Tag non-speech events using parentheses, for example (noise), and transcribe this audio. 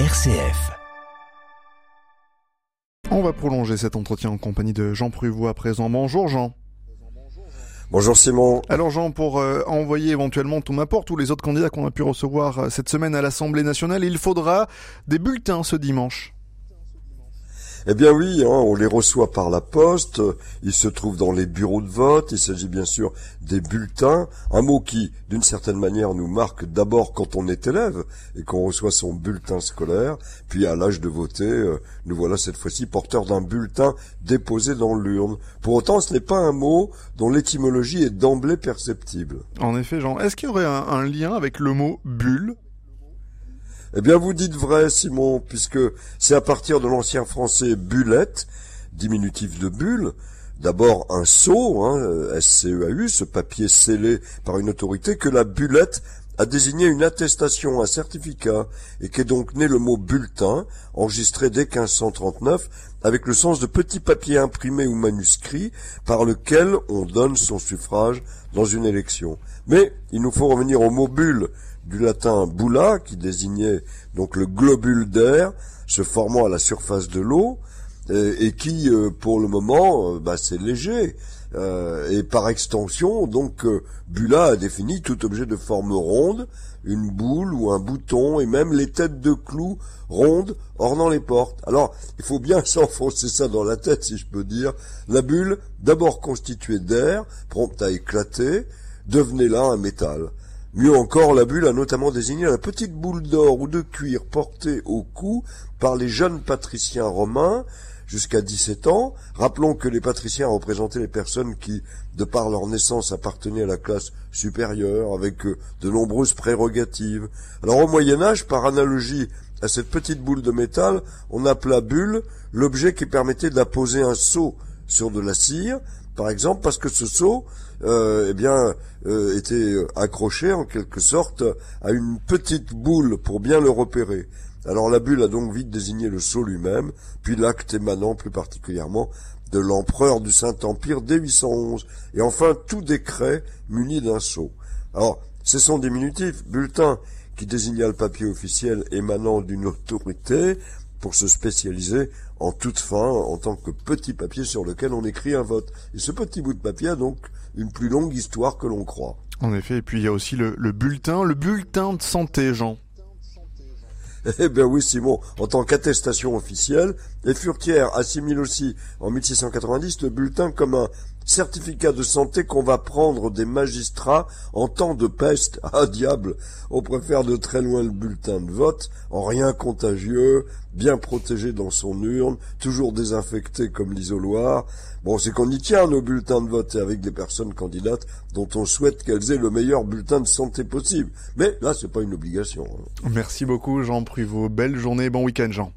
RCF. On va prolonger cet entretien en compagnie de Jean Pruvot à présent. Bonjour Jean. Bonjour Simon. Alors Jean, pour euh, envoyer éventuellement tout m'apporte tous les autres candidats qu'on a pu recevoir euh, cette semaine à l'Assemblée nationale, il faudra des bulletins ce dimanche. Eh bien oui, hein, on les reçoit par la poste, ils se trouvent dans les bureaux de vote, il s'agit bien sûr des bulletins, un mot qui, d'une certaine manière, nous marque d'abord quand on est élève et qu'on reçoit son bulletin scolaire, puis à l'âge de voter, euh, nous voilà cette fois-ci porteurs d'un bulletin déposé dans l'urne. Pour autant, ce n'est pas un mot dont l'étymologie est d'emblée perceptible. En effet, Jean, est-ce qu'il y aurait un, un lien avec le mot bulle? Eh bien, vous dites vrai, Simon, puisque c'est à partir de l'ancien français bullette, diminutif de bulle, d'abord un sceau, hein, SCEAU, ce papier scellé par une autorité, que la bullette a désigné une attestation, un certificat, et qu'est donc né le mot bulletin, enregistré dès 1539, avec le sens de petit papier imprimé ou manuscrit par lequel on donne son suffrage dans une élection. Mais il nous faut revenir au mot bulle, du latin bulla, qui désignait donc le globule d'air se formant à la surface de l'eau, et, qui, euh, pour le moment, euh, bah, c'est léger. Euh, et par extension, donc, bulla a défini tout objet de forme ronde, une boule ou un bouton, et même les têtes de clous rondes ornant les portes. Alors, il faut bien (laughs) s'enfoncer ça dans la tête, si je peux dire. La bulle, d'abord constituée d'air, prompte à éclater, devenait là un métal. Mieux encore, la bulle a notamment désigné la petite boule d'or ou de cuir portée au cou par les jeunes patriciens romains jusqu'à 17 ans. Rappelons que les patriciens représentaient les personnes qui, de par leur naissance, appartenaient à la classe supérieure, avec euh, de nombreuses prérogatives. Alors au Moyen Âge, par analogie à cette petite boule de métal, on appela bulle l'objet qui permettait d'apposer un seau sur de la cire, par exemple, parce que ce seau, euh, eh bien, euh, était accroché en quelque sorte à une petite boule pour bien le repérer. Alors la bulle a donc vite désigné le sceau lui-même, puis l'acte émanant plus particulièrement de l'empereur du Saint-Empire dès 811, et enfin tout décret muni d'un sceau. Alors, c'est son diminutif, bulletin, qui désigna le papier officiel émanant d'une autorité, pour se spécialiser en toute fin en tant que petit papier sur lequel on écrit un vote. Et ce petit bout de papier a donc une plus longue histoire que l'on croit. En effet, et puis il y a aussi le, le bulletin, le bulletin de santé, Jean. Eh bien oui, Simon, en tant qu'attestation officielle, les furtières assimilent aussi en 1690 le bulletin comme un certificat de santé qu'on va prendre des magistrats en temps de peste. (laughs) Ah diable, on préfère de très loin le bulletin de vote, en rien contagieux, bien protégé dans son urne, toujours désinfecté comme l'isoloir. Bon, c'est qu'on y tient nos bulletins de vote et avec des personnes candidates dont on souhaite qu'elles aient le meilleur bulletin de santé possible. Mais là, c'est pas une obligation. Merci beaucoup Jean Pruvot. Belle journée, bon week-end Jean.